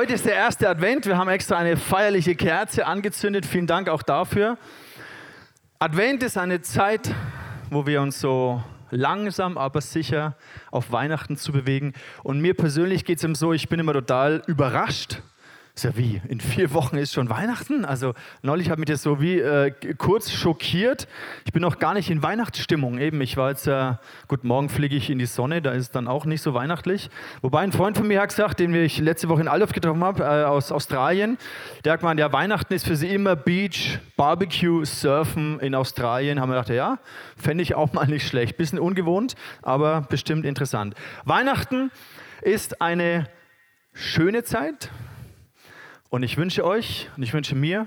Heute ist der erste Advent. Wir haben extra eine feierliche Kerze angezündet. Vielen Dank auch dafür. Advent ist eine Zeit, wo wir uns so langsam, aber sicher auf Weihnachten zu bewegen. Und mir persönlich geht es ihm so, ich bin immer total überrascht, ist ja wie, in vier Wochen ist schon Weihnachten? Also neulich hat mich das so wie äh, kurz schockiert. Ich bin noch gar nicht in Weihnachtsstimmung. Eben, ich war jetzt, äh, gut, morgen fliege ich in die Sonne, da ist es dann auch nicht so weihnachtlich. Wobei ein Freund von mir hat gesagt, den ich letzte Woche in Aldorf getroffen habe, äh, aus Australien, der hat gemeint, ja, Weihnachten ist für sie immer Beach, Barbecue, Surfen in Australien. Haben wir gedacht, ja, fände ich auch mal nicht schlecht. Bisschen ungewohnt, aber bestimmt interessant. Weihnachten ist eine schöne Zeit, und ich wünsche euch und ich wünsche mir,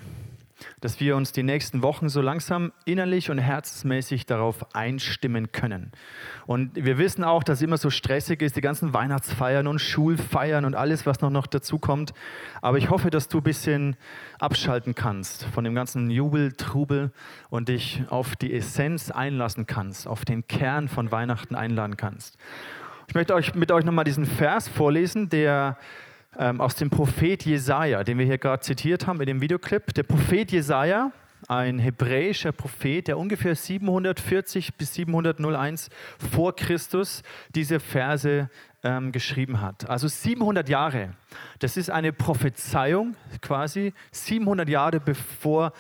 dass wir uns die nächsten Wochen so langsam innerlich und herzensmäßig darauf einstimmen können. Und wir wissen auch, dass es immer so stressig ist, die ganzen Weihnachtsfeiern und Schulfeiern und alles, was noch, noch dazu kommt. Aber ich hoffe, dass du ein bisschen abschalten kannst von dem ganzen Jubel, Trubel und dich auf die Essenz einlassen kannst, auf den Kern von Weihnachten einladen kannst. Ich möchte euch mit euch nochmal diesen Vers vorlesen, der ähm, aus dem Prophet Jesaja, den wir hier gerade zitiert haben in dem Videoclip. Der Prophet Jesaja, ein hebräischer Prophet, der ungefähr 740 bis 701 vor Christus diese Verse ähm, geschrieben hat. Also 700 Jahre. Das ist eine Prophezeiung quasi 700 Jahre bevor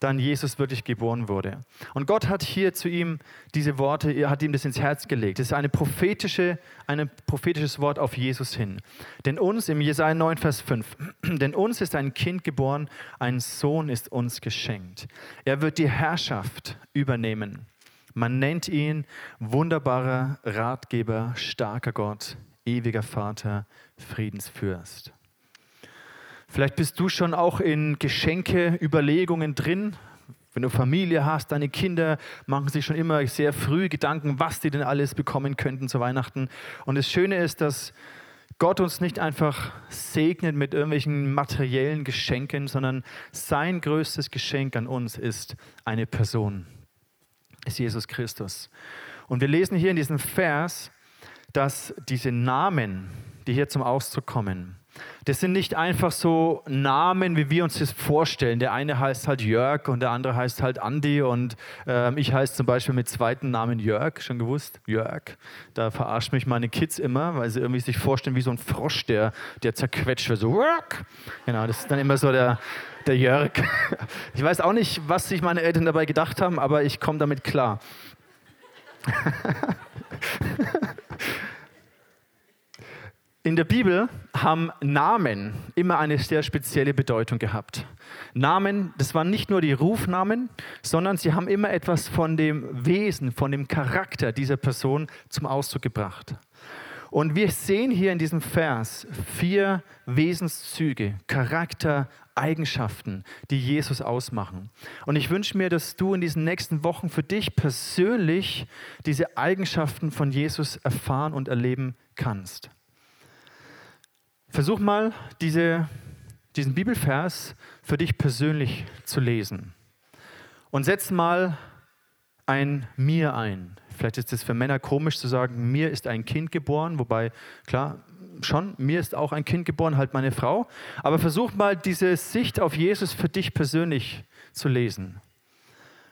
dann Jesus wirklich geboren wurde. Und Gott hat hier zu ihm diese Worte, er hat ihm das ins Herz gelegt. Es ist eine prophetische, ein prophetisches Wort auf Jesus hin. Denn uns, im Jesaja 9, Vers 5, denn uns ist ein Kind geboren, ein Sohn ist uns geschenkt. Er wird die Herrschaft übernehmen. Man nennt ihn wunderbarer Ratgeber, starker Gott, ewiger Vater, Friedensfürst. Vielleicht bist du schon auch in Geschenke-Überlegungen drin. Wenn du Familie hast, deine Kinder machen sich schon immer sehr früh Gedanken, was die denn alles bekommen könnten zu Weihnachten. Und das Schöne ist, dass Gott uns nicht einfach segnet mit irgendwelchen materiellen Geschenken, sondern sein größtes Geschenk an uns ist eine Person, ist Jesus Christus. Und wir lesen hier in diesem Vers, dass diese Namen, die hier zum Ausdruck kommen, das sind nicht einfach so Namen, wie wir uns das vorstellen. Der eine heißt halt Jörg und der andere heißt halt Andi und äh, ich heiße zum Beispiel mit zweiten Namen Jörg, schon gewusst? Jörg. Da verarscht mich meine Kids immer, weil sie irgendwie sich vorstellen wie so ein Frosch, der, der zerquetscht wird. So, Jörg. Genau, das ist dann immer so der, der Jörg. Ich weiß auch nicht, was sich meine Eltern dabei gedacht haben, aber ich komme damit klar. In der Bibel haben Namen immer eine sehr spezielle Bedeutung gehabt. Namen, das waren nicht nur die Rufnamen, sondern sie haben immer etwas von dem Wesen, von dem Charakter dieser Person zum Ausdruck gebracht. Und wir sehen hier in diesem Vers vier Wesenszüge, Charaktereigenschaften, die Jesus ausmachen. Und ich wünsche mir, dass du in diesen nächsten Wochen für dich persönlich diese Eigenschaften von Jesus erfahren und erleben kannst. Versuch mal, diese, diesen Bibelvers für dich persönlich zu lesen. Und setz mal ein Mir ein. Vielleicht ist es für Männer komisch zu sagen, mir ist ein Kind geboren, wobei, klar, schon, mir ist auch ein Kind geboren, halt meine Frau. Aber versuch mal, diese Sicht auf Jesus für dich persönlich zu lesen.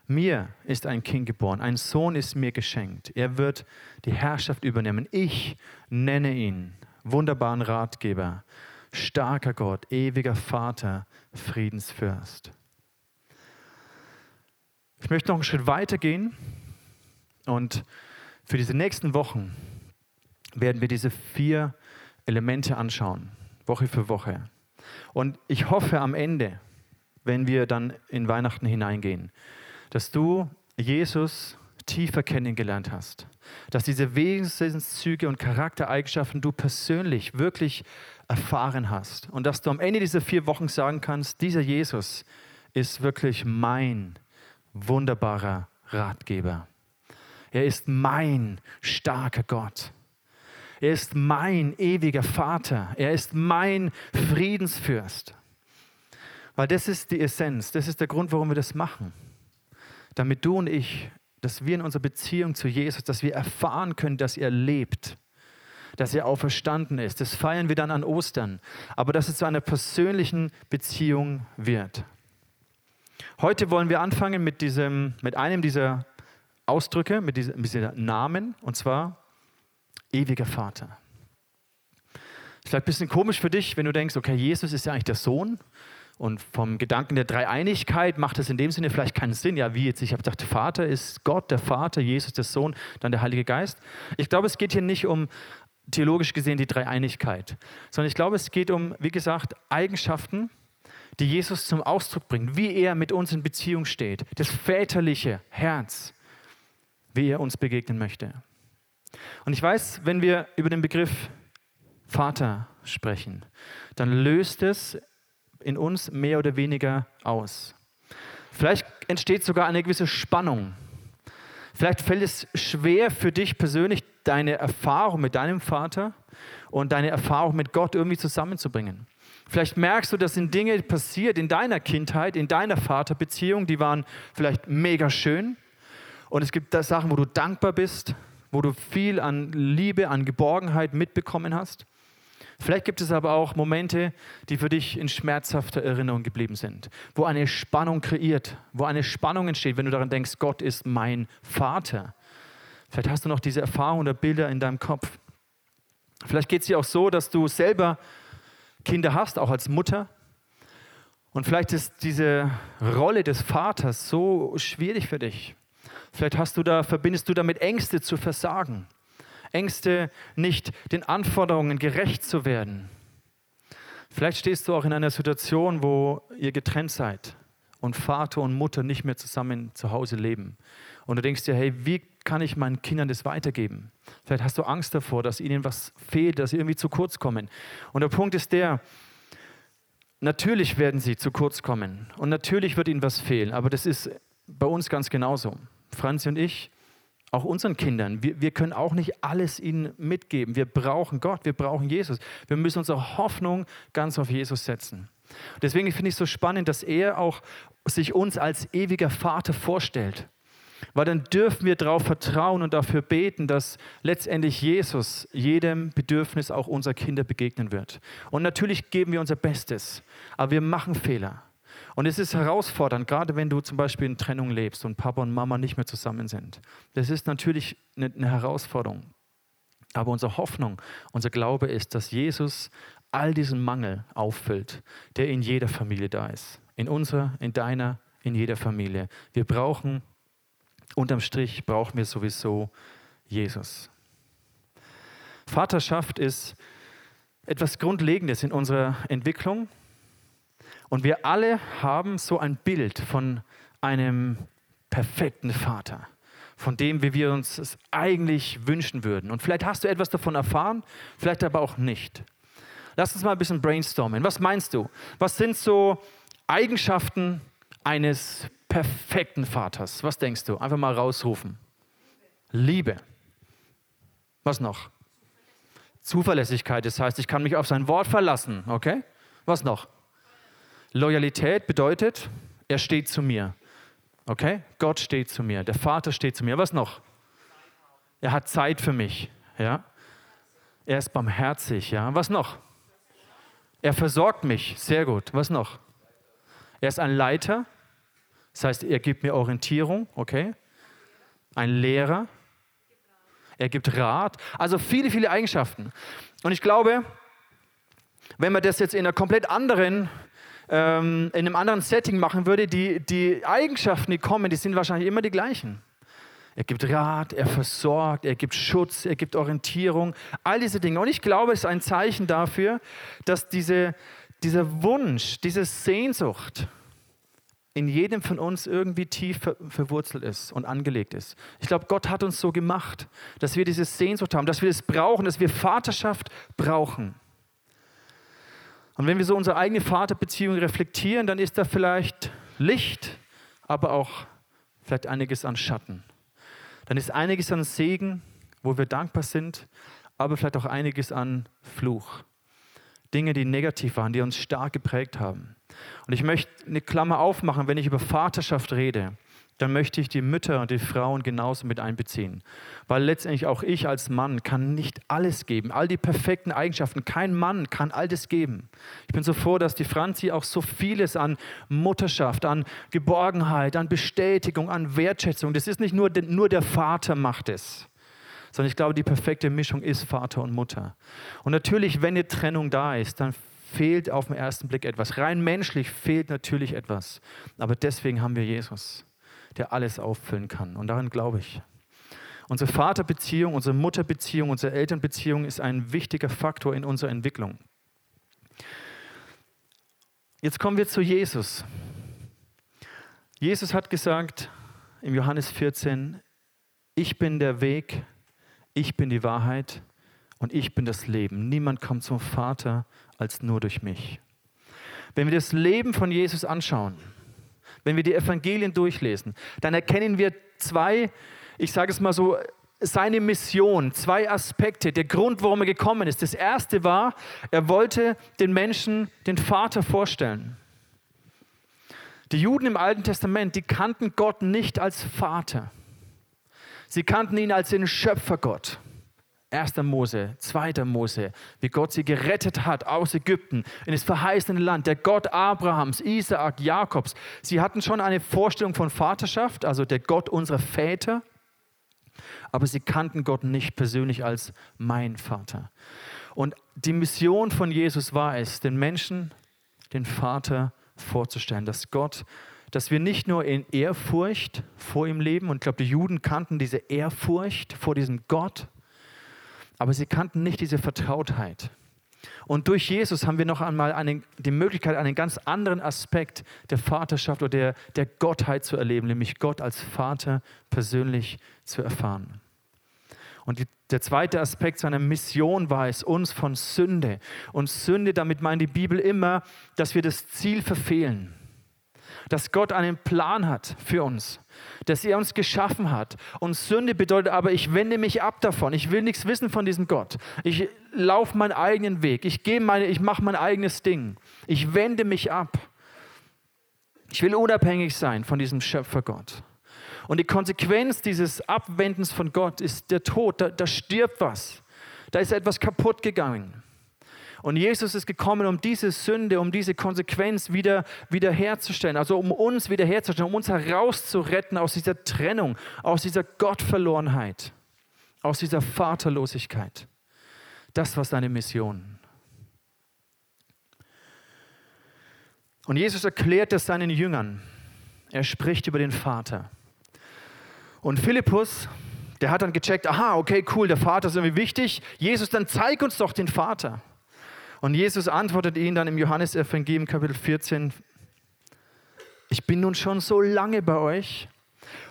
Mir ist ein Kind geboren, ein Sohn ist mir geschenkt. Er wird die Herrschaft übernehmen. Ich nenne ihn wunderbaren Ratgeber, starker Gott, ewiger Vater, Friedensfürst. Ich möchte noch einen Schritt weiter gehen und für diese nächsten Wochen werden wir diese vier Elemente anschauen, Woche für Woche. Und ich hoffe am Ende, wenn wir dann in Weihnachten hineingehen, dass du Jesus tiefer kennengelernt hast. Dass diese Wesenszüge und Charaktereigenschaften du persönlich wirklich erfahren hast. Und dass du am Ende dieser vier Wochen sagen kannst, dieser Jesus ist wirklich mein wunderbarer Ratgeber. Er ist mein starker Gott. Er ist mein ewiger Vater. Er ist mein Friedensfürst. Weil das ist die Essenz, das ist der Grund, warum wir das machen. Damit du und ich dass wir in unserer Beziehung zu Jesus, dass wir erfahren können, dass er lebt, dass er auferstanden ist. Das feiern wir dann an Ostern. Aber dass es zu einer persönlichen Beziehung wird. Heute wollen wir anfangen mit, diesem, mit einem dieser Ausdrücke, mit diesem, mit diesem Namen, und zwar ewiger Vater. Vielleicht ein bisschen komisch für dich, wenn du denkst, okay, Jesus ist ja eigentlich der Sohn. Und vom Gedanken der Dreieinigkeit macht es in dem Sinne vielleicht keinen Sinn. Ja, wie jetzt? Ich habe gedacht, Vater ist Gott, der Vater, Jesus, der Sohn, dann der Heilige Geist. Ich glaube, es geht hier nicht um theologisch gesehen die Dreieinigkeit, sondern ich glaube, es geht um, wie gesagt, Eigenschaften, die Jesus zum Ausdruck bringt, wie er mit uns in Beziehung steht, das väterliche Herz, wie er uns begegnen möchte. Und ich weiß, wenn wir über den Begriff Vater sprechen, dann löst es in uns mehr oder weniger aus. Vielleicht entsteht sogar eine gewisse Spannung. Vielleicht fällt es schwer für dich persönlich, deine Erfahrung mit deinem Vater und deine Erfahrung mit Gott irgendwie zusammenzubringen. Vielleicht merkst du, dass sind Dinge passiert in deiner Kindheit, in deiner Vaterbeziehung, die waren vielleicht mega schön. Und es gibt da Sachen, wo du dankbar bist, wo du viel an Liebe, an Geborgenheit mitbekommen hast. Vielleicht gibt es aber auch Momente, die für dich in schmerzhafter Erinnerung geblieben sind, wo eine Spannung kreiert, wo eine Spannung entsteht, wenn du daran denkst, Gott ist mein Vater. Vielleicht hast du noch diese Erfahrung oder Bilder in deinem Kopf. Vielleicht geht es dir auch so, dass du selber Kinder hast, auch als Mutter. Und vielleicht ist diese Rolle des Vaters so schwierig für dich. Vielleicht hast du da, verbindest du damit Ängste zu versagen. Ängste, nicht den Anforderungen gerecht zu werden. Vielleicht stehst du auch in einer Situation, wo ihr getrennt seid und Vater und Mutter nicht mehr zusammen zu Hause leben. Und du denkst dir, hey, wie kann ich meinen Kindern das weitergeben? Vielleicht hast du Angst davor, dass ihnen was fehlt, dass sie irgendwie zu kurz kommen. Und der Punkt ist der, natürlich werden sie zu kurz kommen und natürlich wird ihnen was fehlen, aber das ist bei uns ganz genauso. Franzi und ich, auch unseren Kindern, wir, wir können auch nicht alles ihnen mitgeben. Wir brauchen Gott, wir brauchen Jesus. Wir müssen unsere Hoffnung ganz auf Jesus setzen. Deswegen finde ich es so spannend, dass er auch sich uns als ewiger Vater vorstellt. Weil dann dürfen wir darauf vertrauen und dafür beten, dass letztendlich Jesus jedem Bedürfnis auch unserer Kinder begegnen wird. Und natürlich geben wir unser Bestes, aber wir machen Fehler. Und es ist herausfordernd, gerade wenn du zum Beispiel in Trennung lebst und Papa und Mama nicht mehr zusammen sind. Das ist natürlich eine, Herausforderung. Aber unsere Hoffnung, unser Glaube ist, dass Jesus all diesen Mangel auffüllt, der in jeder Familie da ist. In unserer, in deiner, in jeder Familie. Wir brauchen, unterm Strich brauchen wir sowieso Jesus. Vaterschaft ist etwas Grundlegendes in unserer Entwicklung und wir alle haben so ein Bild von einem perfekten Vater, von dem, wie wir uns es eigentlich wünschen würden. Und vielleicht hast du etwas davon erfahren, vielleicht aber auch nicht. Lass uns mal ein bisschen brainstormen. Was meinst du? Was sind so Eigenschaften eines perfekten Vaters? Was denkst du? Einfach mal rausrufen. Liebe. Was noch? Zuverlässigkeit, das heißt, ich kann mich auf sein Wort verlassen, okay? Was noch? Loyalität bedeutet, er steht zu mir. Okay? Gott steht zu mir. Der Vater steht zu mir. Was noch? Er hat Zeit für mich. Ja? Er ist barmherzig. Ja? Was noch? Er versorgt mich. Sehr gut. Was noch? Er ist ein Leiter. Das heißt, er gibt mir Orientierung. Okay? Ein Lehrer. Er gibt Rat. Also viele, viele Eigenschaften. Und ich glaube, wenn man das jetzt in einer komplett anderen ähm, in einem anderen Setting machen würde, die, die Eigenschaften, die kommen, die sind wahrscheinlich immer die gleichen. Er gibt Rat, er versorgt, er gibt Schutz, er gibt Orientierung, all diese Dinge. Und ich glaube, es ist ein Zeichen dafür, dass diese, dieser Wunsch, diese Sehnsucht in jedem von uns irgendwie tief ver verwurzelt ist und angelegt ist. Ich glaube, Gott hat uns so gemacht, dass wir diese Sehnsucht haben, dass wir es das brauchen, dass wir Vaterschaft brauchen. Und wenn wir so unsere eigene Vaterbeziehung reflektieren, dann ist da vielleicht Licht, aber auch vielleicht einiges an Schatten. Dann ist einiges an Segen, wo wir dankbar sind, aber vielleicht auch einiges an Fluch. Dinge, die negativ waren, die uns stark geprägt haben. Und ich möchte eine Klammer aufmachen, wenn ich über Vaterschaft rede, dann möchte ich die Mütter und die Frauen genauso mit einbeziehen. Weil letztendlich auch ich als Mann kann nicht alles geben, all die perfekten Eigenschaften. Kein Mann kann all das geben. Ich bin so froh, dass die Franzi auch so vieles an Mutterschaft, an Geborgenheit, an Bestätigung, an Wertschätzung, das ist nicht nur, nur der Vater macht es, sondern ich glaube, die perfekte Mischung ist Vater und Mutter. Und natürlich, wenn eine Trennung da ist, dann fehlt auf den ersten Blick etwas. Rein menschlich fehlt natürlich etwas. Aber deswegen haben wir Jesus der alles auffüllen kann. Und daran glaube ich. Unsere Vaterbeziehung, unsere Mutterbeziehung, unsere Elternbeziehung ist ein wichtiger Faktor in unserer Entwicklung. Jetzt kommen wir zu Jesus. Jesus hat gesagt im Johannes 14, ich bin der Weg, ich bin die Wahrheit und ich bin das Leben. Niemand kommt zum Vater als nur durch mich. Wenn wir das Leben von Jesus anschauen, wenn wir die Evangelien durchlesen, dann erkennen wir zwei, ich sage es mal so, seine Mission, zwei Aspekte, der Grund, warum er gekommen ist. Das erste war, er wollte den Menschen den Vater vorstellen. Die Juden im Alten Testament, die kannten Gott nicht als Vater. Sie kannten ihn als den Schöpfergott. 1. Mose, 2. Mose, wie Gott sie gerettet hat aus Ägypten in das verheißene Land, der Gott Abrahams, Isaak, Jakobs. Sie hatten schon eine Vorstellung von Vaterschaft, also der Gott unserer Väter, aber sie kannten Gott nicht persönlich als mein Vater. Und die Mission von Jesus war es, den Menschen den Vater vorzustellen, dass Gott, dass wir nicht nur in Ehrfurcht vor ihm leben, und ich glaube, die Juden kannten diese Ehrfurcht vor diesem Gott, aber sie kannten nicht diese Vertrautheit. Und durch Jesus haben wir noch einmal eine, die Möglichkeit, einen ganz anderen Aspekt der Vaterschaft oder der, der Gottheit zu erleben, nämlich Gott als Vater persönlich zu erfahren. Und die, der zweite Aspekt seiner Mission war es, uns von Sünde. Und Sünde, damit meint die Bibel immer, dass wir das Ziel verfehlen dass Gott einen Plan hat für uns, dass er uns geschaffen hat. Und Sünde bedeutet aber, ich wende mich ab davon. Ich will nichts wissen von diesem Gott. Ich laufe meinen eigenen Weg. Ich, ich mache mein eigenes Ding. Ich wende mich ab. Ich will unabhängig sein von diesem Schöpfergott. Und die Konsequenz dieses Abwendens von Gott ist der Tod. Da, da stirbt was. Da ist etwas kaputt gegangen. Und Jesus ist gekommen, um diese Sünde, um diese Konsequenz wieder wiederherzustellen, also um uns wiederherzustellen, um uns herauszuretten aus dieser Trennung, aus dieser Gottverlorenheit, aus dieser Vaterlosigkeit. Das war seine Mission. Und Jesus erklärt es seinen Jüngern. Er spricht über den Vater. Und Philippus, der hat dann gecheckt, aha, okay, cool, der Vater ist irgendwie wichtig. Jesus, dann zeig uns doch den Vater. Und Jesus antwortet ihnen dann im Johannesevangelium Kapitel 14, ich bin nun schon so lange bei euch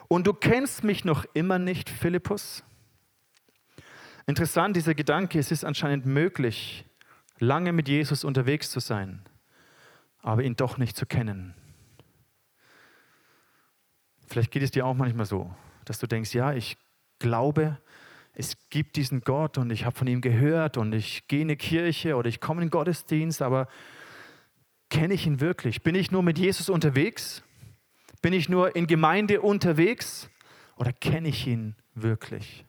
und du kennst mich noch immer nicht, Philippus. Interessant, dieser Gedanke, es ist anscheinend möglich, lange mit Jesus unterwegs zu sein, aber ihn doch nicht zu kennen. Vielleicht geht es dir auch manchmal so, dass du denkst, ja, ich glaube, es gibt diesen Gott und ich habe von ihm gehört und ich gehe in eine Kirche oder ich komme in den Gottesdienst, aber kenne ich ihn wirklich? Bin ich nur mit Jesus unterwegs? Bin ich nur in Gemeinde unterwegs oder kenne ich ihn wirklich?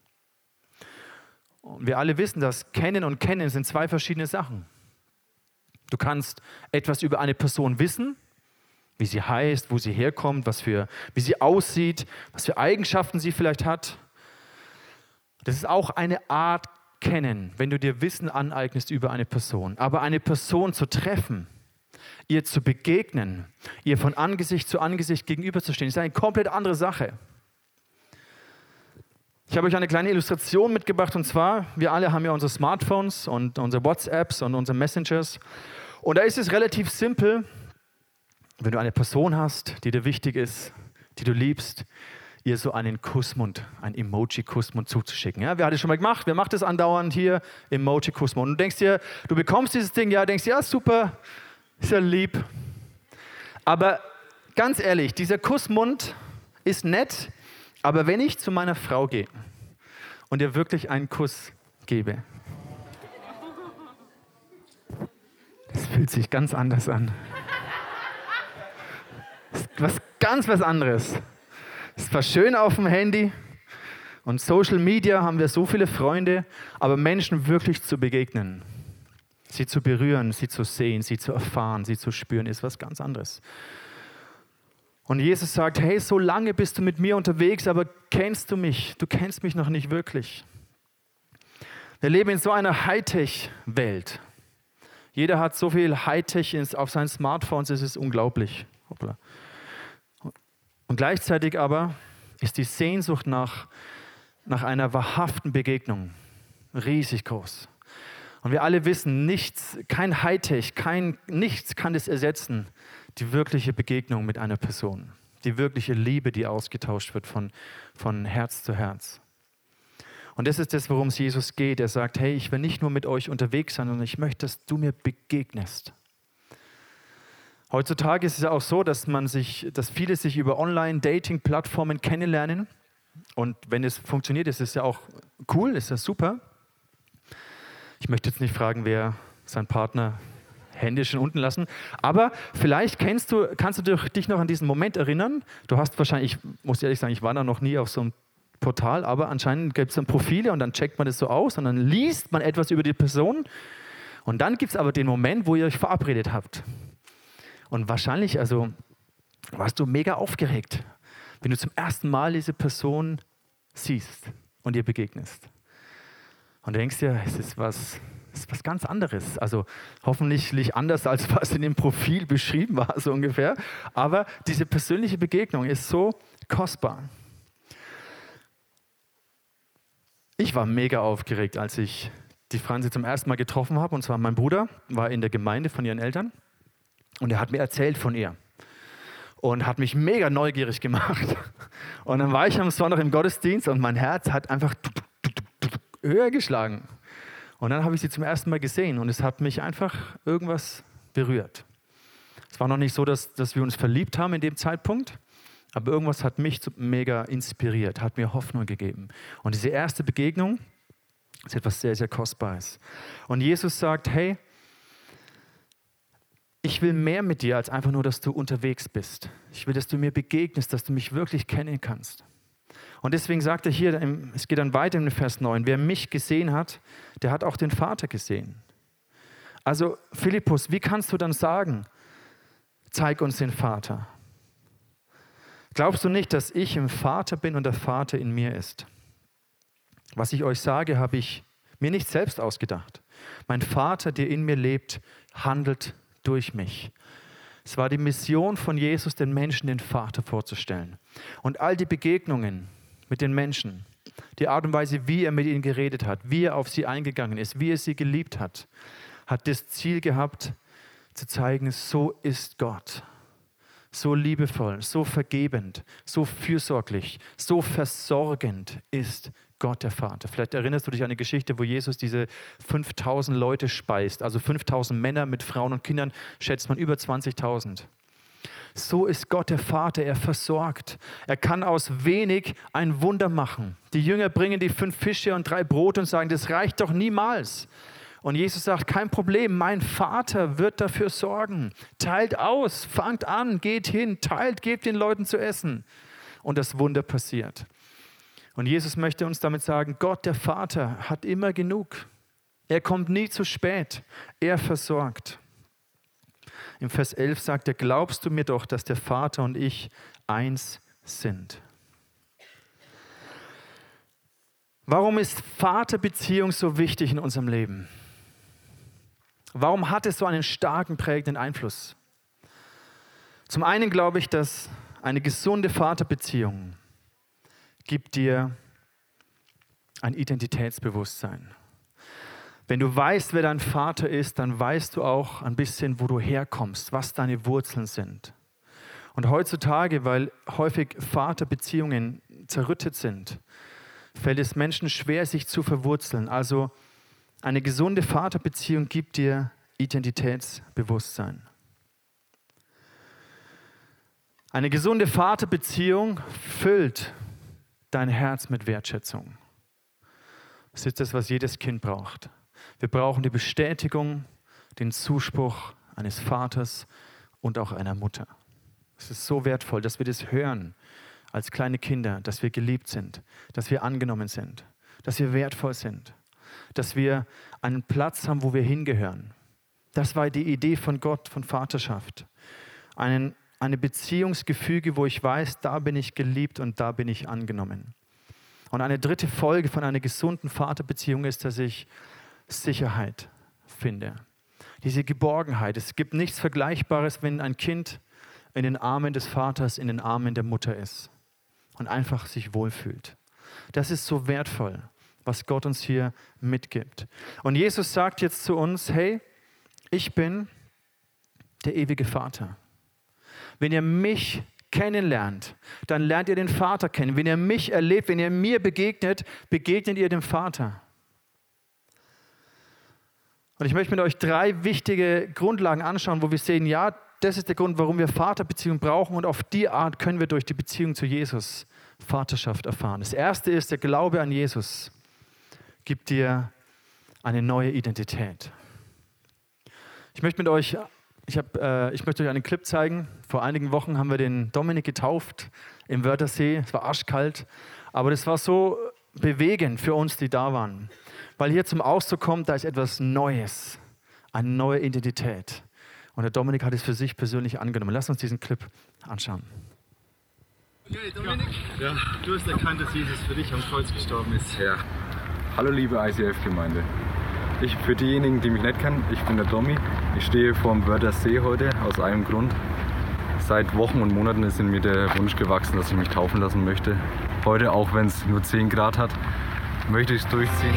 Und wir alle wissen, dass Kennen und Kennen sind zwei verschiedene Sachen. Du kannst etwas über eine Person wissen, wie sie heißt, wo sie herkommt, was für, wie sie aussieht, was für Eigenschaften sie vielleicht hat. Das ist auch eine Art kennen, wenn du dir Wissen aneignest über eine Person. Aber eine Person zu treffen, ihr zu begegnen, ihr von Angesicht zu Angesicht gegenüberzustehen, ist eine komplett andere Sache. Ich habe euch eine kleine Illustration mitgebracht und zwar, wir alle haben ja unsere Smartphones und unsere WhatsApps und unsere Messengers. Und da ist es relativ simpel, wenn du eine Person hast, die dir wichtig ist, die du liebst, ihr so einen Kussmund, einen Emoji-Kussmund zuzuschicken. Ja, wer hat das schon mal gemacht? Wer macht das andauernd hier? Emoji-Kussmund. Und du denkst dir, du bekommst dieses Ding, ja, denkst dir, ja, super, ist ja lieb. Aber ganz ehrlich, dieser Kussmund ist nett, aber wenn ich zu meiner Frau gehe und ihr wirklich einen Kuss gebe, das fühlt sich ganz anders an. Das ist was ganz was anderes Es war schön auf dem Handy und Social Media haben wir so viele Freunde, aber Menschen wirklich zu begegnen, sie zu berühren, sie zu sehen, sie zu erfahren, sie zu spüren, ist was ganz anderes. Und Jesus sagt, hey, so lange bist du mit mir unterwegs, aber kennst du mich? Du kennst mich noch nicht wirklich. Wir leben in so einer Hightech-Welt. Jeder hat so viel Hightech auf seinen Smartphones, es ist unglaublich. Hoppla. Und gleichzeitig aber ist die Sehnsucht nach, nach einer wahrhaften Begegnung riesig groß. Und wir alle wissen, nichts, kein Hightech, kein, nichts kann es ersetzen, die wirkliche Begegnung mit einer Person, die wirkliche Liebe, die ausgetauscht wird von, von Herz zu Herz. Und das ist das, worum es Jesus geht. Er sagt, hey, ich will nicht nur mit euch unterwegs sein, sondern ich möchte, dass du mir begegnest. Heutzutage ist es ja auch so, dass man sich, dass viele sich über Online-Dating-Plattformen kennenlernen. Und wenn es funktioniert, ist es ja auch cool, ist das super. Ich möchte jetzt nicht fragen, wer sein Partner Hände schon unten lassen. Aber vielleicht kennst du, kannst du dich noch an diesen Moment erinnern. Du hast wahrscheinlich, ich muss ehrlich sagen, ich war da noch nie auf so einem Portal, aber anscheinend gibt es dann Profile und dann checkt man das so aus und dann liest man etwas über die Person. Und dann gibt es aber den Moment, wo ihr euch verabredet habt. Und wahrscheinlich, also warst du mega aufgeregt, wenn du zum ersten Mal diese Person siehst und ihr begegnest. Und du denkst dir, es ist was, es ist was ganz anderes. Also hoffentlich anders, als was in dem Profil beschrieben war, so ungefähr. Aber diese persönliche Begegnung ist so kostbar. Ich war mega aufgeregt, als ich die Franzi zum ersten Mal getroffen habe. Und zwar mein Bruder war in der Gemeinde von ihren Eltern und er hat mir erzählt von ihr und hat mich mega neugierig gemacht. Und dann war ich am Sonntag im Gottesdienst und mein Herz hat einfach höher geschlagen. Und dann habe ich sie zum ersten Mal gesehen und es hat mich einfach irgendwas berührt. Es war noch nicht so, dass, dass wir uns verliebt haben in dem Zeitpunkt, aber irgendwas hat mich mega inspiriert, hat mir Hoffnung gegeben. Und diese erste Begegnung ist etwas sehr, sehr Kostbares. Und Jesus sagt, hey, ich will mehr mit dir als einfach nur, dass du unterwegs bist. Ich will, dass du mir begegnest, dass du mich wirklich kennen kannst. Und deswegen sagt er hier, es geht dann weiter in Vers 9, wer mich gesehen hat, der hat auch den Vater gesehen. Also Philippus, wie kannst du dann sagen, zeig uns den Vater? Glaubst du nicht, dass ich im Vater bin und der Vater in mir ist? Was ich euch sage, habe ich mir nicht selbst ausgedacht. Mein Vater, der in mir lebt, handelt durch mich. Es war die Mission von Jesus, den Menschen den Vater vorzustellen. Und all die Begegnungen mit den Menschen, die Art und Weise, wie er mit ihnen geredet hat, wie er auf sie eingegangen ist, wie er sie geliebt hat, hat das Ziel gehabt, zu zeigen, so ist Gott so liebevoll, so vergebend, so fürsorglich, so versorgend ist Gott der Vater. Vielleicht erinnerst du dich an eine Geschichte, wo Jesus diese 5000 Leute speist, also 5000 Männer mit Frauen und Kindern, schätzt man über 20.000. So ist Gott der Vater, er versorgt. Er kann aus wenig ein Wunder machen. Die Jünger bringen die fünf Fische und drei Brote und sagen, das reicht doch niemals. Und Jesus sagt, kein Problem, mein Vater wird dafür sorgen. Teilt aus, fangt an, geht hin, teilt, gebt den Leuten zu essen. Und das Wunder passiert. Und Jesus möchte uns damit sagen, Gott, der Vater, hat immer genug. Er kommt nie zu spät. Er versorgt. Im Vers 11 sagt er, glaubst du mir doch, dass der Vater und ich eins sind? Warum ist Vaterbeziehung so wichtig in unserem Leben? Warum hat es so einen starken, prägenden Einfluss? Zum einen glaube ich, dass eine gesunde Vaterbeziehung gibt dir ein Identitätsbewusstsein. Wenn du weißt, wer dein Vater ist, dann weißt du auch ein bisschen, wo du herkommst, was deine Wurzeln sind. Und heutzutage, weil häufig Vaterbeziehungen zerrüttet sind, fällt es Menschen schwer, sich zu verwurzeln. Also eine gesunde Vaterbeziehung gibt dir Identitätsbewusstsein. Eine gesunde Vaterbeziehung füllt dein Herz mit Wertschätzung. Das ist das, was jedes Kind braucht. Wir brauchen die Bestätigung, den Zuspruch eines Vaters und auch einer Mutter. Es ist so wertvoll, dass wir das hören als kleine Kinder, dass wir geliebt sind, dass wir angenommen sind, dass wir wertvoll sind, dass wir einen Platz haben, wo wir hingehören. Das war die Idee von Gott, von Vaterschaft. Einen, eine Beziehungsgefüge, wo ich weiß, da bin ich geliebt und da bin ich angenommen. Und eine dritte Folge von einer gesunden Vaterbeziehung ist, dass ich Sicherheit finde. Diese Geborgenheit. Es gibt nichts Vergleichbares, wenn ein Kind in den Armen des Vaters, in den Armen der Mutter ist und einfach sich wohlfühlt. Das ist so wertvoll, was Gott uns hier mitgibt. Und Jesus sagt jetzt zu uns, hey, ich bin der ewige Vater. Wenn ihr mich kennenlernt, dann lernt ihr den Vater kennen. Wenn ihr mich erlebt, wenn ihr mir begegnet, begegnet ihr dem Vater. Und ich möchte mit euch drei wichtige Grundlagen anschauen, wo wir sehen, ja, das ist der Grund, warum wir Vaterbeziehung brauchen und auf die Art können wir durch die Beziehung zu Jesus Vaterschaft erfahren. Das erste ist, der Glaube an Jesus gibt dir eine neue Identität. Ich möchte mit euch, ich, hab, äh, ich möchte euch einen Clip zeigen. Vor einigen Wochen haben wir den Dominik getauft im Wörthersee. Es war arschkalt, aber das war so bewegend für uns, die da waren. Weil hier zum Ausdruck kommt, da ist etwas Neues, eine neue Identität. Und der Dominik hat es für sich persönlich angenommen. Lass uns diesen Clip anschauen. Okay, Dominik, ja. du hast erkannt, dass Jesus für dich am Kreuz gestorben ist. Ja. Hallo liebe ICF-Gemeinde. Ich, für diejenigen, die mich nicht kennen, ich bin der Domi. Ich stehe vor dem Wörthersee heute aus einem Grund. Seit Wochen und Monaten ist in mir der Wunsch gewachsen, dass ich mich taufen lassen möchte. Heute, auch wenn es nur 10 Grad hat, möchte ich es durchziehen.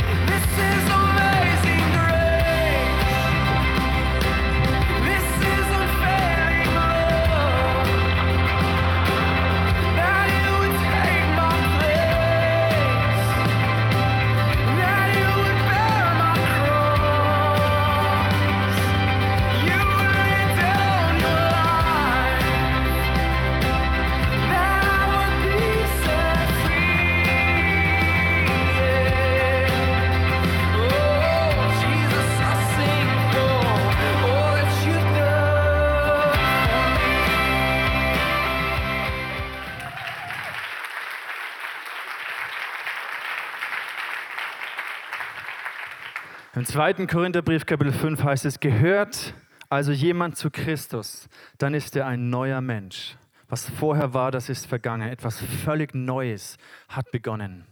Im zweiten Korintherbrief, Kapitel 5 heißt es, gehört also jemand zu Christus, dann ist er ein neuer Mensch. Was vorher war, das ist vergangen. Etwas völlig Neues hat begonnen.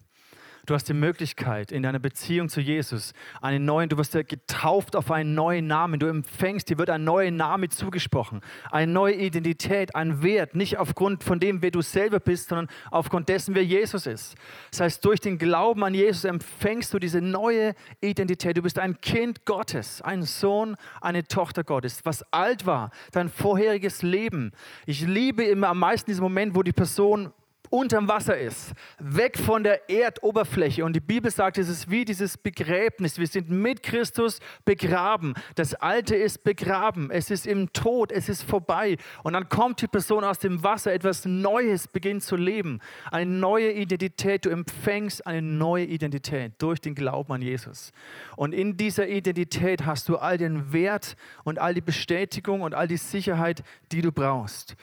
Du hast die Möglichkeit in deiner Beziehung zu Jesus einen neuen, du wirst ja getauft auf einen neuen Namen. Du empfängst, dir wird ein neuer Name zugesprochen, eine neue Identität, ein Wert, nicht aufgrund von dem, wer du selber bist, sondern aufgrund dessen, wer Jesus ist. Das heißt, durch den Glauben an Jesus empfängst du diese neue Identität. Du bist ein Kind Gottes, ein Sohn, eine Tochter Gottes. Was alt war, dein vorheriges Leben. Ich liebe immer am meisten diesen Moment, wo die Person unterm Wasser ist, weg von der Erdoberfläche. Und die Bibel sagt, es ist wie dieses Begräbnis. Wir sind mit Christus begraben. Das Alte ist begraben. Es ist im Tod. Es ist vorbei. Und dann kommt die Person aus dem Wasser. Etwas Neues beginnt zu leben. Eine neue Identität. Du empfängst eine neue Identität durch den Glauben an Jesus. Und in dieser Identität hast du all den Wert und all die Bestätigung und all die Sicherheit, die du brauchst.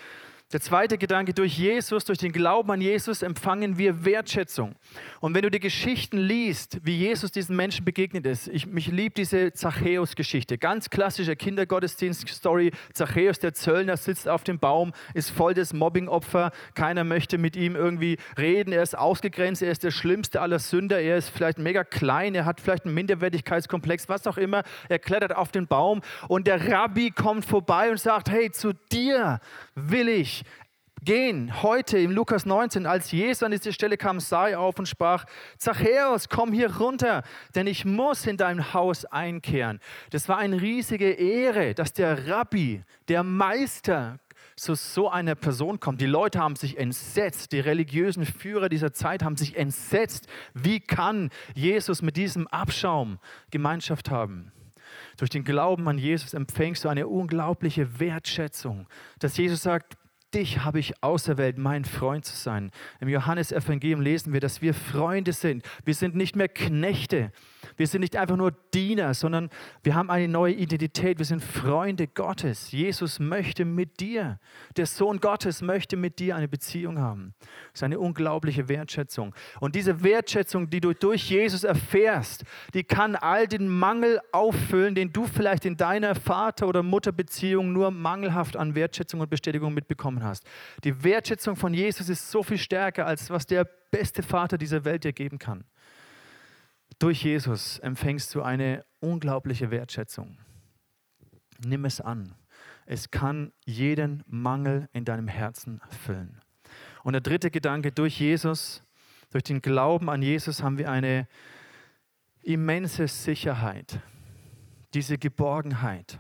Der zweite Gedanke, durch Jesus, durch den Glauben an Jesus empfangen wir Wertschätzung. Und wenn du die Geschichten liest, wie Jesus diesen Menschen begegnet ist, ich, mich liebt diese Zachäus-Geschichte, ganz klassische Kindergottesdienst-Story. Zachäus, der Zöllner, sitzt auf dem Baum, ist voll des Mobbing-Opfer, keiner möchte mit ihm irgendwie reden, er ist ausgegrenzt, er ist der schlimmste aller Sünder, er ist vielleicht mega klein, er hat vielleicht einen Minderwertigkeitskomplex, was auch immer. Er klettert auf den Baum und der Rabbi kommt vorbei und sagt, hey, zu dir will ich gehen. Heute im Lukas 19, als Jesus an diese Stelle kam, sah er auf und sprach, Zachäus, komm hier runter, denn ich muss in dein Haus einkehren. Das war eine riesige Ehre, dass der Rabbi, der Meister, zu so einer Person kommt. Die Leute haben sich entsetzt, die religiösen Führer dieser Zeit haben sich entsetzt. Wie kann Jesus mit diesem Abschaum Gemeinschaft haben? Durch den Glauben an Jesus empfängst du eine unglaubliche Wertschätzung, dass Jesus sagt, dich habe ich auserwählt, mein Freund zu sein. Im Johannesevangelium lesen wir, dass wir Freunde sind. Wir sind nicht mehr Knechte. Wir sind nicht einfach nur Diener, sondern wir haben eine neue Identität. Wir sind Freunde Gottes. Jesus möchte mit dir, der Sohn Gottes möchte mit dir eine Beziehung haben. Das ist eine unglaubliche Wertschätzung. Und diese Wertschätzung, die du durch Jesus erfährst, die kann all den Mangel auffüllen, den du vielleicht in deiner Vater- oder Mutterbeziehung nur mangelhaft an Wertschätzung und Bestätigung mitbekommen hast. Die Wertschätzung von Jesus ist so viel stärker, als was der beste Vater dieser Welt dir geben kann. Durch Jesus empfängst du eine unglaubliche Wertschätzung. Nimm es an. Es kann jeden Mangel in deinem Herzen füllen. Und der dritte Gedanke, durch Jesus, durch den Glauben an Jesus haben wir eine immense Sicherheit, diese Geborgenheit.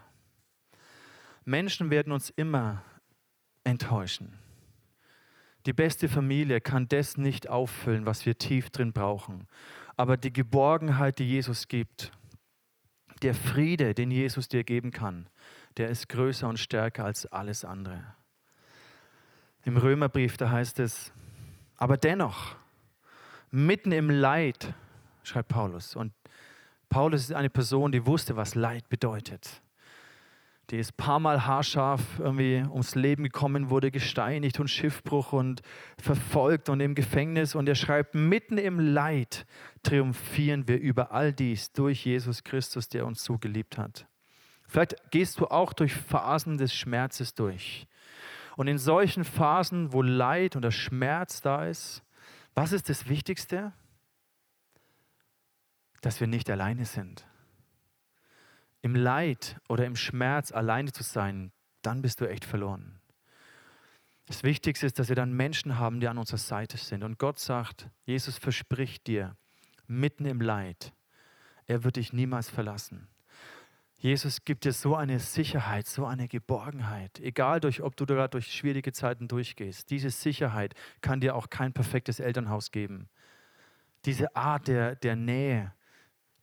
Menschen werden uns immer enttäuschen. Die beste Familie kann das nicht auffüllen, was wir tief drin brauchen. Aber die Geborgenheit, die Jesus gibt, der Friede, den Jesus dir geben kann, der ist größer und stärker als alles andere. Im Römerbrief, da heißt es, aber dennoch, mitten im Leid, schreibt Paulus, und Paulus ist eine Person, die wusste, was Leid bedeutet. Die ist ein paar Mal haarscharf irgendwie ums Leben gekommen, wurde gesteinigt und Schiffbruch und verfolgt und im Gefängnis. Und er schreibt, mitten im Leid triumphieren wir über all dies durch Jesus Christus, der uns so geliebt hat. Vielleicht gehst du auch durch Phasen des Schmerzes durch. Und in solchen Phasen, wo Leid und der Schmerz da ist, was ist das Wichtigste? Dass wir nicht alleine sind im Leid oder im Schmerz alleine zu sein, dann bist du echt verloren. Das Wichtigste ist, dass wir dann Menschen haben, die an unserer Seite sind. Und Gott sagt, Jesus verspricht dir, mitten im Leid, er wird dich niemals verlassen. Jesus gibt dir so eine Sicherheit, so eine Geborgenheit. Egal, durch, ob du gerade durch schwierige Zeiten durchgehst, diese Sicherheit kann dir auch kein perfektes Elternhaus geben. Diese Art der, der Nähe,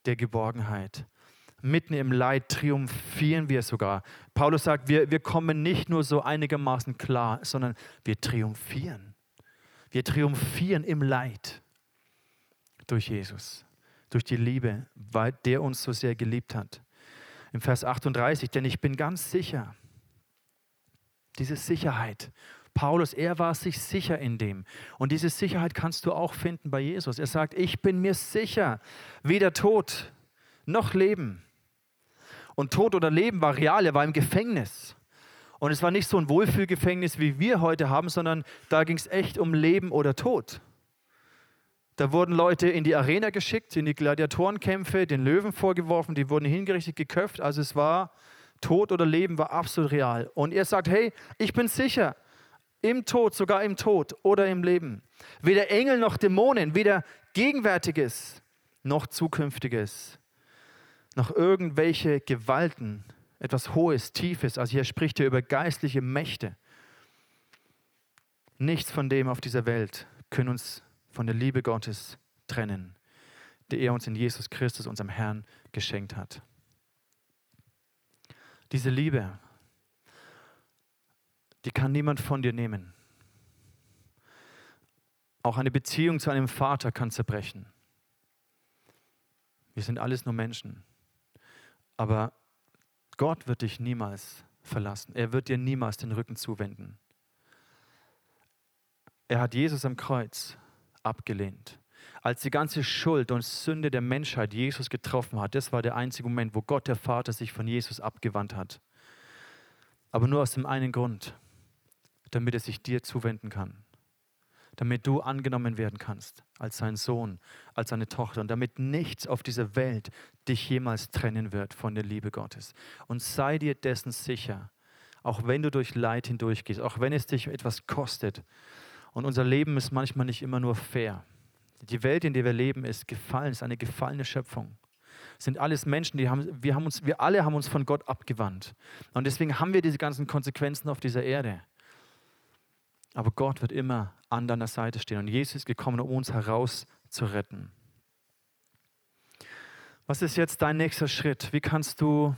der Geborgenheit mitten im Leid triumphieren wir sogar. Paulus sagt, wir, wir kommen nicht nur so einigermaßen klar, sondern wir triumphieren. Wir triumphieren im Leid durch Jesus, durch die Liebe, weil der uns so sehr geliebt hat. Im Vers 38, denn ich bin ganz sicher, diese Sicherheit, Paulus, er war sich sicher in dem. Und diese Sicherheit kannst du auch finden bei Jesus. Er sagt, ich bin mir sicher, weder Tod noch Leben, und Tod oder Leben war real, er war im Gefängnis. Und es war nicht so ein Wohlfühlgefängnis, wie wir heute haben, sondern da ging es echt um Leben oder Tod. Da wurden Leute in die Arena geschickt, in die Gladiatorenkämpfe, den Löwen vorgeworfen, die wurden hingerichtet, geköpft. Also es war Tod oder Leben war absolut real. Und er sagt, hey, ich bin sicher, im Tod, sogar im Tod oder im Leben. Weder Engel noch Dämonen, weder Gegenwärtiges noch Zukünftiges noch irgendwelche Gewalten, etwas Hohes, Tiefes. Also hier spricht er über geistliche Mächte. Nichts von dem auf dieser Welt können uns von der Liebe Gottes trennen, die er uns in Jesus Christus, unserem Herrn, geschenkt hat. Diese Liebe, die kann niemand von dir nehmen. Auch eine Beziehung zu einem Vater kann zerbrechen. Wir sind alles nur Menschen. Aber Gott wird dich niemals verlassen. Er wird dir niemals den Rücken zuwenden. Er hat Jesus am Kreuz abgelehnt. Als die ganze Schuld und Sünde der Menschheit Jesus getroffen hat, das war der einzige Moment, wo Gott der Vater sich von Jesus abgewandt hat. Aber nur aus dem einen Grund, damit er sich dir zuwenden kann damit du angenommen werden kannst als sein Sohn, als seine Tochter und damit nichts auf dieser Welt dich jemals trennen wird von der Liebe Gottes. Und sei dir dessen sicher, auch wenn du durch Leid hindurchgehst, auch wenn es dich etwas kostet. Und unser Leben ist manchmal nicht immer nur fair. Die Welt, in der wir leben, ist gefallen, ist eine gefallene Schöpfung. Sind alles Menschen, die haben, wir, haben uns, wir alle haben uns von Gott abgewandt. Und deswegen haben wir diese ganzen Konsequenzen auf dieser Erde. Aber Gott wird immer an deiner Seite stehen. Und Jesus ist gekommen, um uns herauszuretten. Was ist jetzt dein nächster Schritt? Wie kannst du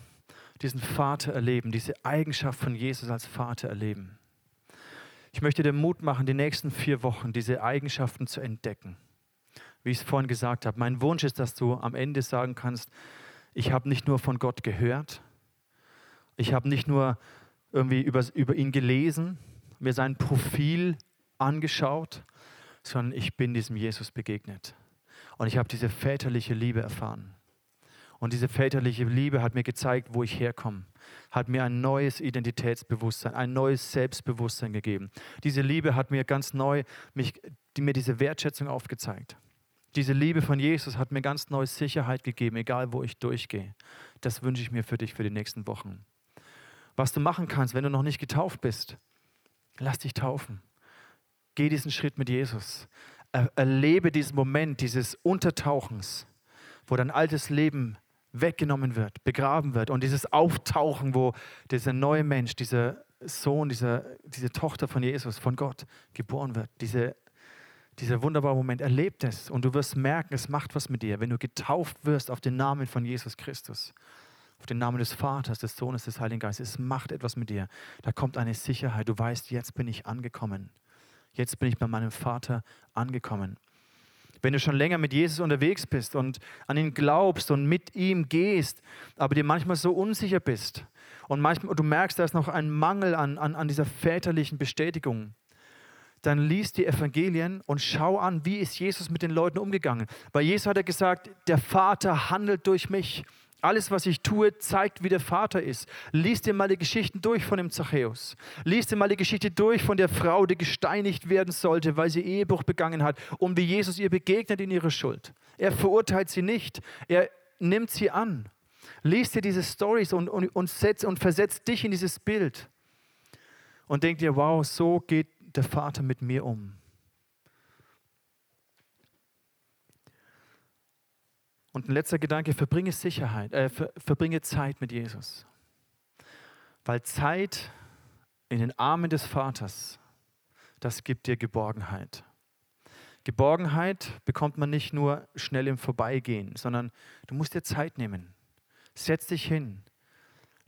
diesen Vater erleben, diese Eigenschaft von Jesus als Vater erleben? Ich möchte dir Mut machen, die nächsten vier Wochen diese Eigenschaften zu entdecken. Wie ich es vorhin gesagt habe, mein Wunsch ist, dass du am Ende sagen kannst, ich habe nicht nur von Gott gehört, ich habe nicht nur irgendwie über, über ihn gelesen, mir sein Profil angeschaut, sondern ich bin diesem Jesus begegnet. Und ich habe diese väterliche Liebe erfahren. Und diese väterliche Liebe hat mir gezeigt, wo ich herkomme, hat mir ein neues Identitätsbewusstsein, ein neues Selbstbewusstsein gegeben. Diese Liebe hat mir ganz neu mich, die, mir diese Wertschätzung aufgezeigt. Diese Liebe von Jesus hat mir ganz neue Sicherheit gegeben, egal wo ich durchgehe. Das wünsche ich mir für dich für die nächsten Wochen. Was du machen kannst, wenn du noch nicht getauft bist, lass dich taufen. Geh diesen Schritt mit Jesus. Erlebe diesen Moment dieses Untertauchens, wo dein altes Leben weggenommen wird, begraben wird. Und dieses Auftauchen, wo dieser neue Mensch, dieser Sohn, dieser, diese Tochter von Jesus, von Gott geboren wird, diese, dieser wunderbare Moment, erlebt es. Und du wirst merken, es macht was mit dir, wenn du getauft wirst auf den Namen von Jesus Christus. Auf den Namen des Vaters, des Sohnes, des Heiligen Geistes. Es macht etwas mit dir. Da kommt eine Sicherheit. Du weißt, jetzt bin ich angekommen. Jetzt bin ich bei meinem Vater angekommen. Wenn du schon länger mit Jesus unterwegs bist und an ihn glaubst und mit ihm gehst, aber dir manchmal so unsicher bist und manchmal du merkst, da ist noch ein Mangel an, an, an dieser väterlichen Bestätigung, dann liest die Evangelien und schau an, wie ist Jesus mit den Leuten umgegangen. Weil Jesus hat er gesagt, der Vater handelt durch mich. Alles, was ich tue, zeigt, wie der Vater ist. Lies dir mal die Geschichten durch von dem Zachäus. Lies dir mal die Geschichte durch von der Frau, die gesteinigt werden sollte, weil sie Ehebruch begangen hat und wie Jesus ihr begegnet in ihrer Schuld. Er verurteilt sie nicht, er nimmt sie an. Lies dir diese Stories und, und, und, setz, und versetz dich in dieses Bild und denk dir, wow, so geht der Vater mit mir um. Und ein letzter Gedanke, verbringe Sicherheit, äh, ver, verbringe Zeit mit Jesus. Weil Zeit in den Armen des Vaters, das gibt dir Geborgenheit. Geborgenheit bekommt man nicht nur schnell im Vorbeigehen, sondern du musst dir Zeit nehmen. Setz dich hin,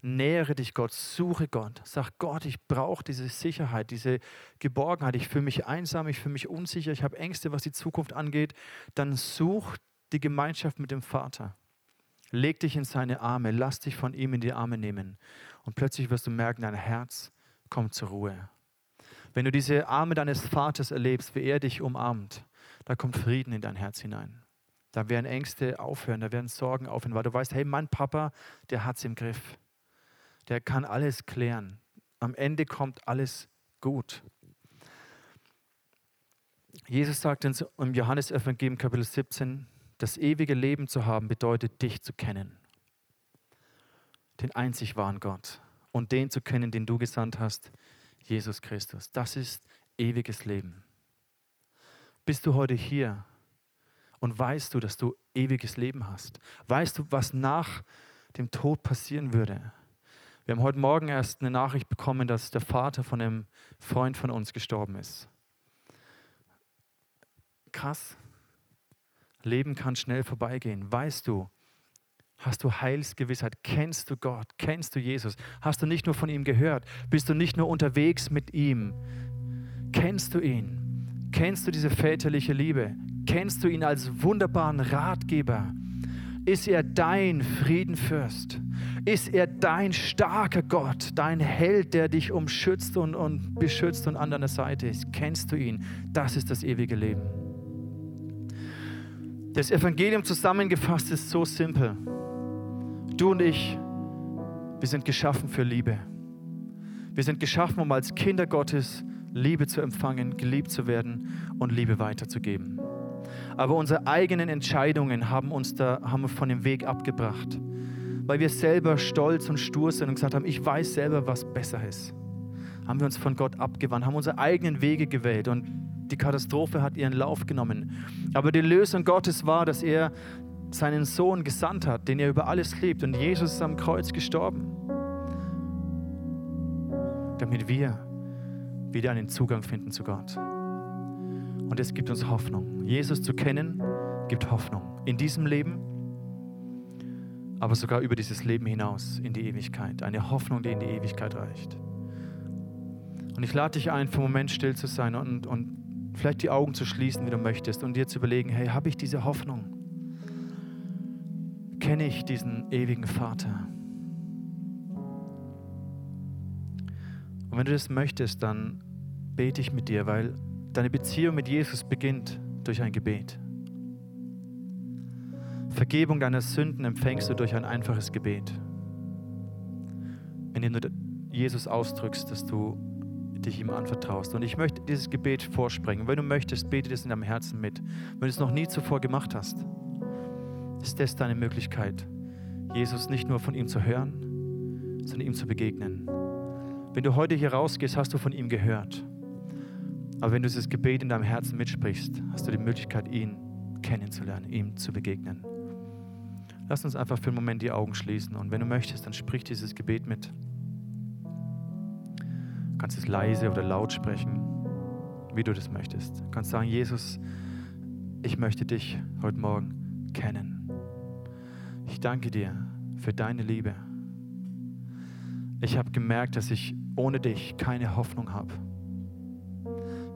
nähere dich Gott, suche Gott, sag Gott, ich brauche diese Sicherheit, diese Geborgenheit, ich fühle mich einsam, ich fühle mich unsicher, ich habe Ängste, was die Zukunft angeht. Dann such die Gemeinschaft mit dem Vater. Leg dich in seine Arme, lass dich von ihm in die Arme nehmen. Und plötzlich wirst du merken, dein Herz kommt zur Ruhe. Wenn du diese Arme deines Vaters erlebst, wie er dich umarmt, da kommt Frieden in dein Herz hinein. Da werden Ängste aufhören, da werden Sorgen aufhören, weil du weißt, hey, mein Papa, der hat es im Griff. Der kann alles klären. Am Ende kommt alles gut. Jesus sagt im Johannesevangelium Kapitel 17, das ewige Leben zu haben bedeutet, dich zu kennen. Den einzig wahren Gott. Und den zu kennen, den du gesandt hast, Jesus Christus. Das ist ewiges Leben. Bist du heute hier und weißt du, dass du ewiges Leben hast? Weißt du, was nach dem Tod passieren würde? Wir haben heute Morgen erst eine Nachricht bekommen, dass der Vater von einem Freund von uns gestorben ist. Krass. Leben kann schnell vorbeigehen. Weißt du, hast du Heilsgewissheit? Kennst du Gott? Kennst du Jesus? Hast du nicht nur von ihm gehört? Bist du nicht nur unterwegs mit ihm? Kennst du ihn? Kennst du diese väterliche Liebe? Kennst du ihn als wunderbaren Ratgeber? Ist er dein Friedenfürst? Ist er dein starker Gott, dein Held, der dich umschützt und, und beschützt und an deiner Seite ist? Kennst du ihn? Das ist das ewige Leben. Das Evangelium zusammengefasst ist so simpel. Du und ich, wir sind geschaffen für Liebe. Wir sind geschaffen, um als Kinder Gottes Liebe zu empfangen, geliebt zu werden und Liebe weiterzugeben. Aber unsere eigenen Entscheidungen haben uns da haben von dem Weg abgebracht, weil wir selber stolz und stur sind und gesagt haben, ich weiß selber, was besser ist. Haben wir uns von Gott abgewandt, haben unsere eigenen Wege gewählt und die Katastrophe hat ihren Lauf genommen. Aber die Lösung Gottes war, dass er seinen Sohn gesandt hat, den er über alles liebt. Und Jesus ist am Kreuz gestorben, damit wir wieder einen Zugang finden zu Gott. Und es gibt uns Hoffnung. Jesus zu kennen, gibt Hoffnung. In diesem Leben, aber sogar über dieses Leben hinaus in die Ewigkeit. Eine Hoffnung, die in die Ewigkeit reicht. Und ich lade dich ein, für einen Moment still zu sein und, und vielleicht die Augen zu schließen, wie du möchtest, und dir zu überlegen, hey, habe ich diese Hoffnung? Kenne ich diesen ewigen Vater? Und wenn du das möchtest, dann bete ich mit dir, weil deine Beziehung mit Jesus beginnt durch ein Gebet. Vergebung deiner Sünden empfängst du durch ein einfaches Gebet, indem du Jesus ausdrückst, dass du dich ihm anvertraust. Und ich möchte dieses Gebet vorsprechen. Wenn du möchtest, bete das in deinem Herzen mit. Wenn du es noch nie zuvor gemacht hast, ist das deine Möglichkeit, Jesus nicht nur von ihm zu hören, sondern ihm zu begegnen. Wenn du heute hier rausgehst, hast du von ihm gehört. Aber wenn du dieses Gebet in deinem Herzen mitsprichst, hast du die Möglichkeit, ihn kennenzulernen, ihm zu begegnen. Lass uns einfach für einen Moment die Augen schließen und wenn du möchtest, dann sprich dieses Gebet mit. Kannst es leise oder laut sprechen, wie du das möchtest. Du kannst sagen, Jesus, ich möchte dich heute Morgen kennen. Ich danke dir für deine Liebe. Ich habe gemerkt, dass ich ohne dich keine Hoffnung habe.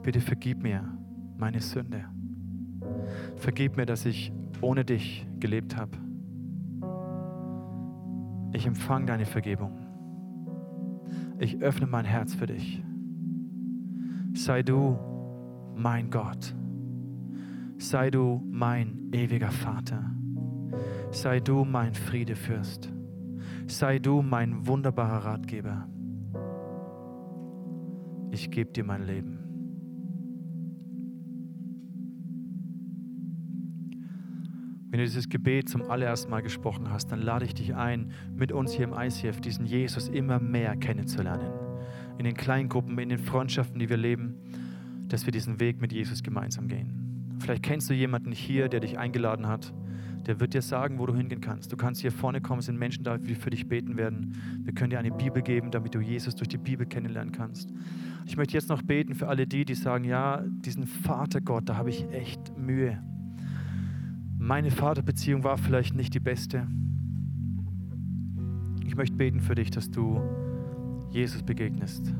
Bitte vergib mir meine Sünde. Vergib mir, dass ich ohne dich gelebt habe. Ich empfange deine Vergebung. Ich öffne mein Herz für dich. Sei du mein Gott. Sei du mein ewiger Vater. Sei du mein Friedefürst. Sei du mein wunderbarer Ratgeber. Ich gebe dir mein Leben. Wenn du dieses Gebet zum allerersten Mal gesprochen hast, dann lade ich dich ein, mit uns hier im ICF diesen Jesus immer mehr kennenzulernen. In den Kleingruppen, in den Freundschaften, die wir leben, dass wir diesen Weg mit Jesus gemeinsam gehen. Vielleicht kennst du jemanden hier, der dich eingeladen hat. Der wird dir sagen, wo du hingehen kannst. Du kannst hier vorne kommen, es sind Menschen da, die für dich beten werden. Wir können dir eine Bibel geben, damit du Jesus durch die Bibel kennenlernen kannst. Ich möchte jetzt noch beten für alle die, die sagen, ja, diesen Vater Gott, da habe ich echt Mühe meine Vaterbeziehung war vielleicht nicht die beste. Ich möchte beten für dich, dass du Jesus begegnest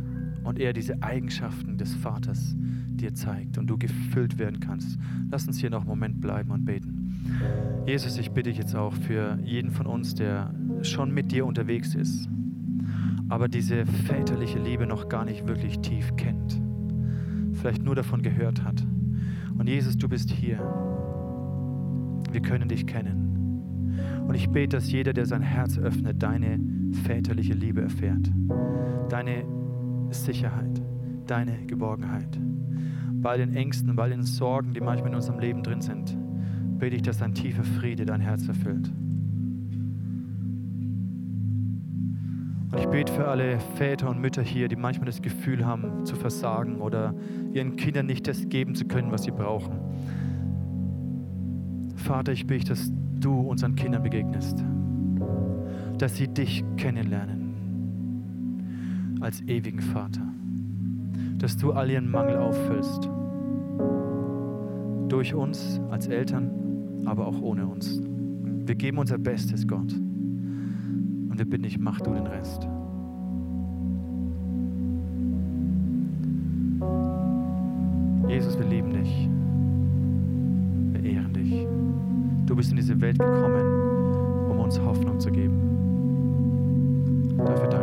und er diese Eigenschaften des Vaters dir zeigt und du gefüllt werden kannst. Lass uns hier noch einen Moment bleiben und beten. Jesus, ich bitte dich jetzt auch für jeden von uns, der schon mit dir unterwegs ist, aber diese väterliche Liebe noch gar nicht wirklich tief kennt, vielleicht nur davon gehört hat. Und Jesus, du bist hier wir können dich kennen. Und ich bete, dass jeder, der sein Herz öffnet, deine väterliche Liebe erfährt. Deine Sicherheit, deine Geborgenheit. Bei den Ängsten, bei den Sorgen, die manchmal in unserem Leben drin sind, bete ich, dass ein tiefer Friede dein Herz erfüllt. Und ich bete für alle Väter und Mütter hier, die manchmal das Gefühl haben, zu versagen oder ihren Kindern nicht das geben zu können, was sie brauchen. Vater, ich bitte, dass du unseren Kindern begegnest, dass sie dich kennenlernen als ewigen Vater, dass du all ihren Mangel auffüllst, durch uns als Eltern, aber auch ohne uns. Wir geben unser Bestes, Gott, und wir bitten dich, mach du den Rest. Jesus, wir lieben dich. Bist in diese Welt gekommen, um uns Hoffnung zu geben. Dafür danke